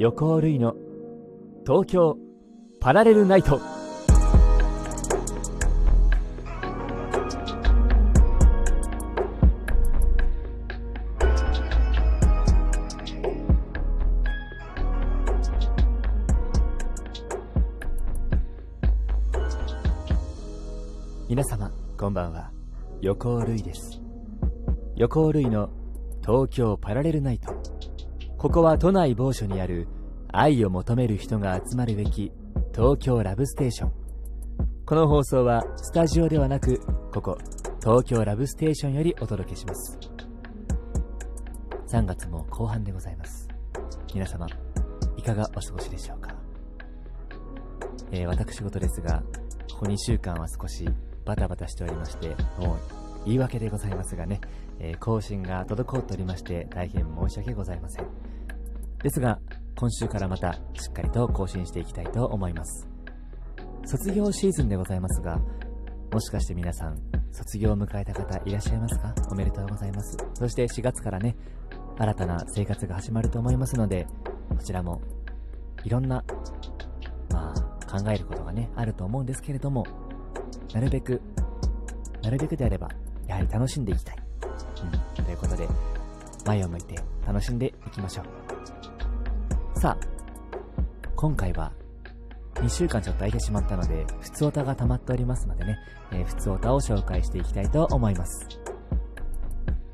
横尾類の。東京パラレルナイト。皆様こんばんは。横尾類です。横尾類の東京パラレルナイト。ここは都内某所にある愛を求める人が集まるべき東京ラブステーション。この放送はスタジオではなくここ東京ラブステーションよりお届けします。3月も後半でございます。皆様いかがお過ごしでしょうか、えー、私事ですがここ2週間は少しバタバタしておりまして、もう言い訳でございますがね、えー、更新が滞っておりまして大変申し訳ございません。ですが、今週からまたしっかりと更新していきたいと思います。卒業シーズンでございますが、もしかして皆さん、卒業を迎えた方いらっしゃいますか？おめでとうございます。そして4月からね、新たな生活が始まると思いますので、こちらもいろんな、まあ、考えることがね、あると思うんですけれども、なるべく、なるべくであれば、やはり楽しんでいきたい。うん。ということで、前を向いて楽しんでいきましょう。さあ、今回は、2週間ちょっと空いてしまったので、普通オタが溜まっておりますのでね、えー、普通オタを紹介していきたいと思います。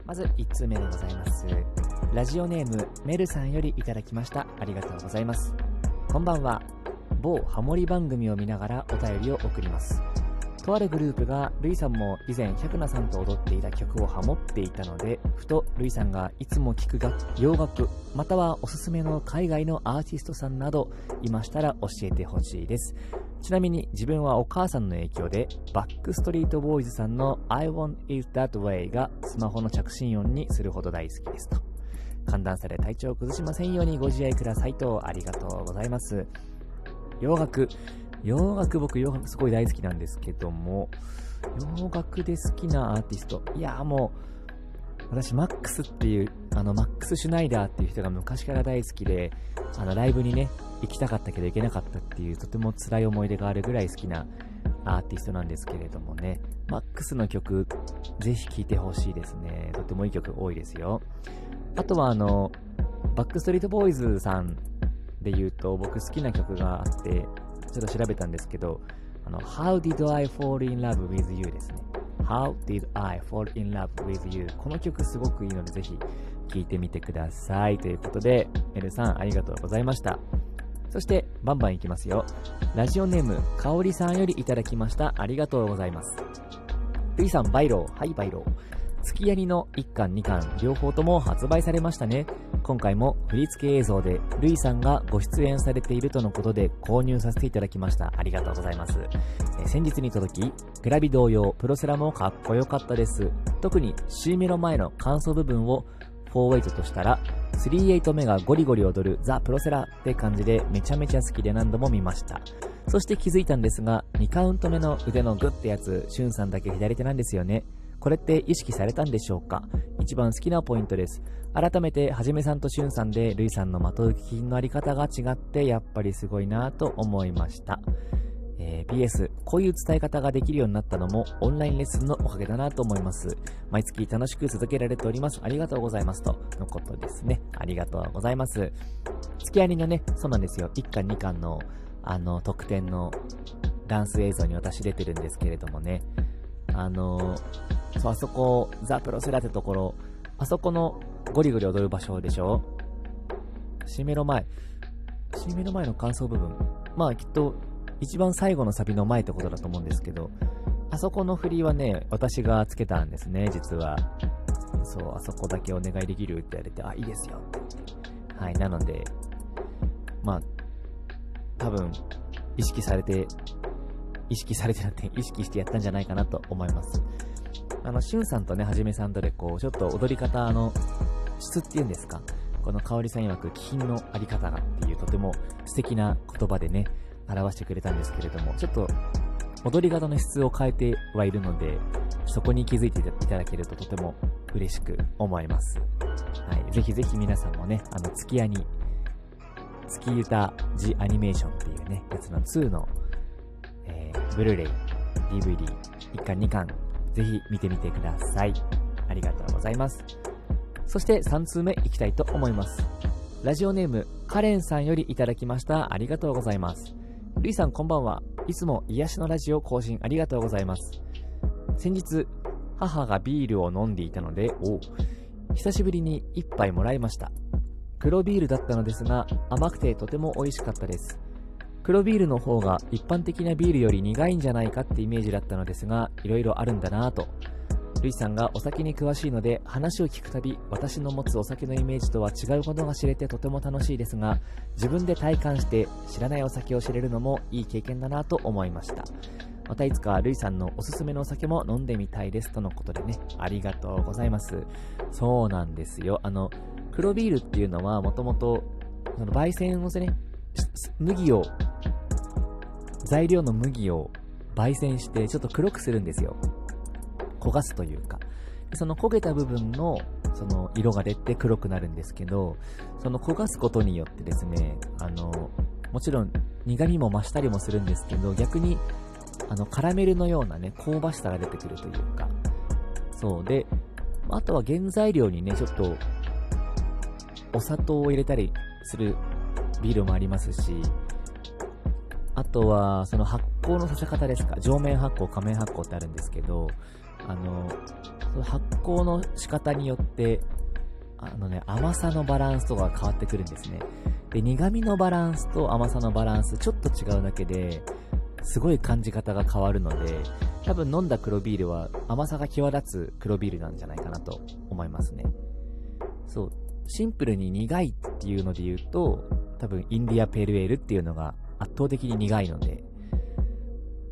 まず1通目でございます。ラジオネーム、メルさんよりいただきました。ありがとうございます。こんばんは。某ハモリ番組を見ながらお便りを送ります。とあるグループがルイさんも以前百奈さんと踊っていた曲をハモっていたのでふとルイさんがいつも聴く楽洋楽またはおすすめの海外のアーティストさんなどいましたら教えてほしいです。ちなみに自分はお母さんの影響でバックストリートボーイズさんの I want it that way がスマホの着信音にするほど大好きですと。寒暖差で体調を崩しませんようにご自愛くださいとありがとうございます。洋楽洋楽僕洋楽すごい大好きなんですけども、洋楽で好きなアーティスト。いやもう、私マックスっていう、あのマックス・シュナイダーっていう人が昔から大好きで、あのライブにね、行きたかったけど行けなかったっていうとても辛い思い出があるぐらい好きなアーティストなんですけれどもね、マックスの曲、ぜひ聴いてほしいですね。とてもいい曲多いですよ。あとはあの、バックストリートボーイズさんで言うと僕好きな曲があって、ちょっと調べたんですけど、あの、How did I fall in love with you ですね。How did I fall in love with you? この曲すごくいいのでぜひ聴いてみてください。ということで、エルさんありがとうございました。そして、バンバンいきますよ。ラジオネーム、かおりさんよりいただきました。ありがとうございます。ルイさん、バイロー。はい、バイロー。月やりの1巻2巻両方とも発売されましたね。今回も振り付け映像でルイさんがご出演されているとのことで購入させていただきました。ありがとうございます。え先日に届き、グラビ同様、プロセラもかっこよかったです。特に C メロ前の間奏部分を4エイトとしたら、3エイト目がゴリゴリ踊るザ・プロセラって感じでめちゃめちゃ好きで何度も見ました。そして気づいたんですが、2カウント目の腕のグッてやつ、シュンさんだけ左手なんですよね。これって意識されたんでしょうか？一番好きなポイントです。改めて、はじめさんとしゅんさんで、るいさんの的受けのあり方が違って、やっぱりすごいなと思いました。えー、PS、こういう伝え方ができるようになったのも、オンラインレッスンのおかげだなと思います。毎月楽しく続けられております。ありがとうございます。とのことですね。ありがとうございます。付き合いのね、そうなんですよ。1巻2巻の、あの、特典のダンス映像に私出てるんですけれどもね。あのー、そう、あそこ、ザ・プロセラってところ、あそこのゴリゴリ踊る場所でしょ？シメロ前。シメロ前の感想部分。まあきっと、一番最後のサビの前ってことだと思うんですけど、あそこの振りはね、私がつけたんですね、実は。そう、あそこだけお願いできるって言われて、あ、いいですよってって。はい、なので、まあ、多分、意識されて意識されてなって意識してやったんじゃないかなと思います。あの、しゅんさんとね、はじめさんとでこう、ちょっと踊り方の質っていうんですか、この香りさん曰く気品のあり方がっていうとても素敵な言葉でね、表してくれたんですけれども、ちょっと踊り方の質を変えてはいるので、そこに気づいていただけるととても嬉しく思います。はい。ぜひぜひ皆さんもね、あの、月屋に月歌ジアニメーションっていうね、やつの2の、えー、ブルーレイ、DVD、1巻2巻、ぜひ見てみてください。ありがとうございます。そして3通目いきたいと思います。ラジオネーム、カレンさんよりいただきました。ありがとうございます。ルイさんこんばんは。いつも癒しのラジオ更新ありがとうございます。先日、母がビールを飲んでいたので、お久しぶりに一杯もらいました。黒ビールだったのですが、甘くてとても美味しかったです。黒ビールの方が一般的なビールより苦いんじゃないかってイメージだったのですが、色々あるんだなぁと。ルイさんがお酒に詳しいので話を聞くたび私の持つお酒のイメージとは違うことが知れてとても楽しいですが自分で体感して知らないお酒を知れるのもいい経験だなと思いました。またいつかルイさんのおすすめのお酒も飲んでみたいですとのことでねありがとうございます。そうなんですよ。あの黒ビールっていうのはもともと焙煎をね麦を材料の麦を焙煎してちょっと黒くするんですよ。焦がすというか、その焦げた部分のその色が出て黒くなるんですけど、その焦がすことによってですね、あの、もちろん苦味も増したりもするんですけど、逆にあのカラメルのようなね、香ばしさが出てくるというか、そう。で、あとは原材料にね、ちょっとお砂糖を入れたりするビールもありますし、あとは、その発酵のさせ方ですか？上面発酵、下面発酵ってあるんですけど、あの、その発酵の仕方によって、あのね、甘さのバランスとかが変わってくるんですね。で、苦味のバランスと甘さのバランス、ちょっと違うだけで、すごい感じ方が変わるので、多分飲んだ黒ビールは甘さが際立つ黒ビールなんじゃないかなと思いますね。そう、シンプルに苦いっていうので言うと、多分インディアペルエールっていうのが圧倒的に苦いので、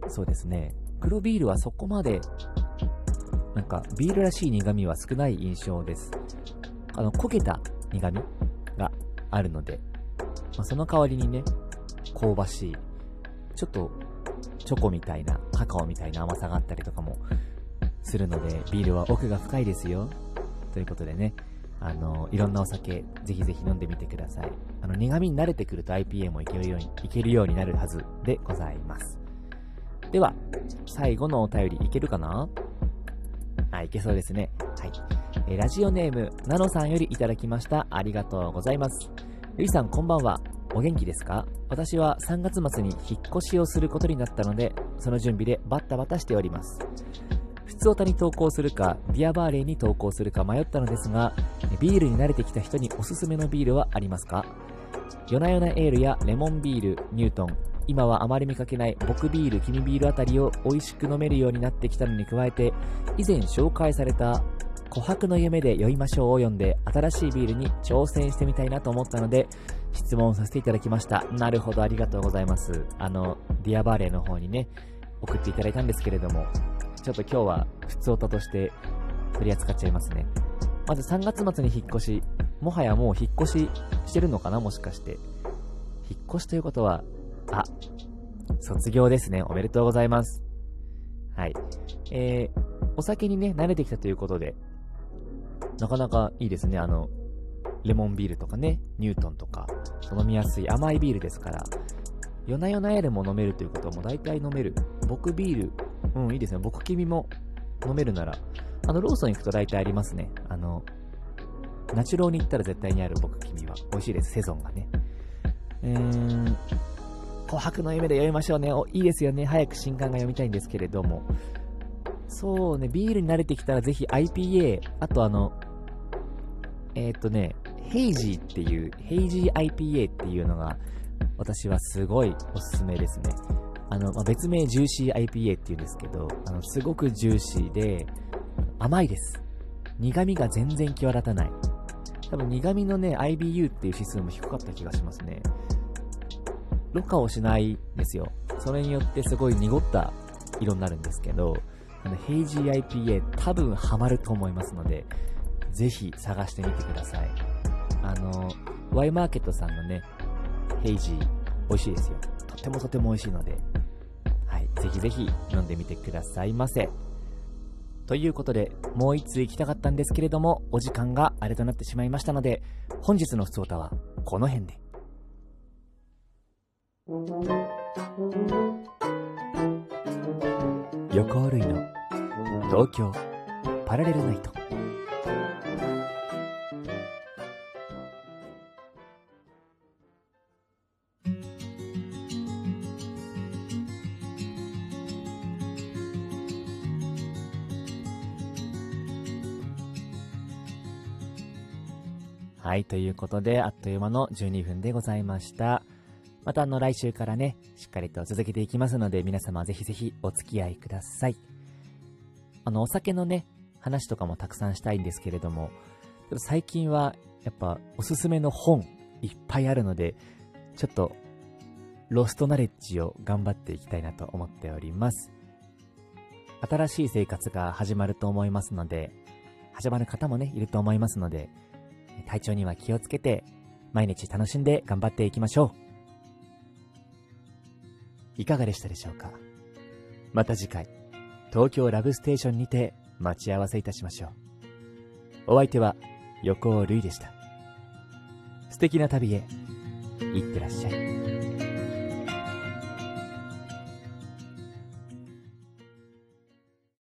そうですね。黒ビールはそこまでなんかビールらしい苦味は少ない印象です。あの、焦げた苦味があるので、まあ、その代わりにね、香ばしい、ちょっとチョコみたいな、カカオみたいな甘さがあったりとかもするので、ビールは奥が深いですよ。ということでね、あの、いろんなお酒、ぜひぜひ飲んでみてください。あの、苦味に慣れてくると IPA もいけるように、いけるようになるはずでございます。では、最後のお便りいけるかな？あ、いけそうですね。はい。え、ラジオネーム、ナノさんよりいただきました。ありがとうございます。ゆいさん、こんばんは。お元気ですか？私は3月末に引っ越しをすることになったので、その準備でバッタバタしております。普通オタに投稿するか、ビアバーレーに投稿するか迷ったのですが、ビールに慣れてきた人におすすめのビールはありますか？夜な夜なエールやレモンビール、ニュートン、今はあまり見かけない僕ビール、君ビールあたりを美味しく飲めるようになってきたのに加えて、以前紹介された琥珀の夢で酔いましょうを読んで新しいビールに挑戦してみたいなと思ったので質問させていただきました。なるほど、ありがとうございます。あの、ディアバーレーの方にね、送っていただいたんですけれども、ちょっと今日は普通歌として取り扱っちゃいますね。まず3月末に引っ越し、もはやもう引っ越ししてるのかなもしかして。引っ越しということは、あ、卒業ですね。おめでとうございます。はい。えー、お酒にね、慣れてきたということで、なかなかいいですね。あの、レモンビールとかね、ニュートンとか、飲みやすい甘いビールですから、夜な夜なエールも飲めるということはもう大体飲める。僕ビール、うん、いいですね。僕君も飲めるなら、あの、ローソン行くと大体ありますね。あの、ナチュローに行ったら絶対にある僕君は。美味しいです。セゾンがね。うーん、琥珀の夢で読みましょうね。お、いいですよね。早く新刊が読みたいんですけれども。そうね、ビールに慣れてきたらぜひ IPA、あとあの、えー、っとね、ヘイジーっていう、ヘイジー IPA っていうのが、私はすごいおすすめですね。あの、まあ、別名ジューシー IPA っていうんですけど、あの、すごくジューシーで、甘いです。苦味が全然際立たない。多分苦味のね、IBU っていう指数も低かった気がしますね。ろ過をしないんですよ。それによってすごい濁った色になるんですけど、あの、 Hazy IPA 多分ハマると思いますので、ぜひ探してみてください。あの、ワイマーケットさんのね、ヘイジー美味しいですよ。とてもとても美味しいので、はい、ぜひぜひ飲んでみてくださいませ。ということで、もう一通行きたかったんですけれども、お時間があれとなってしまいましたので、本日の普通歌はこの辺で。横類の東京パラレルナイトはい、ということで、あっという間の12分でございました。またあの来週からね、しっかりと続けていきますので、皆様ぜひぜひお付き合いください。あの、お酒のね、話とかもたくさんしたいんですけれども、最近はやっぱおすすめの本いっぱいあるので、ちょっとロストナレッジを頑張っていきたいなと思っております。新しい生活が始まると思いますので、始まる方もね、いると思いますので、体調には気をつけて、毎日楽しんで頑張っていきましょう。いかがでしたでしょうか？また次回、東京ラブステーションにて待ち合わせいたしましょう。お相手は横尾瑠衣でした。素敵な旅へ、いってらっしゃい。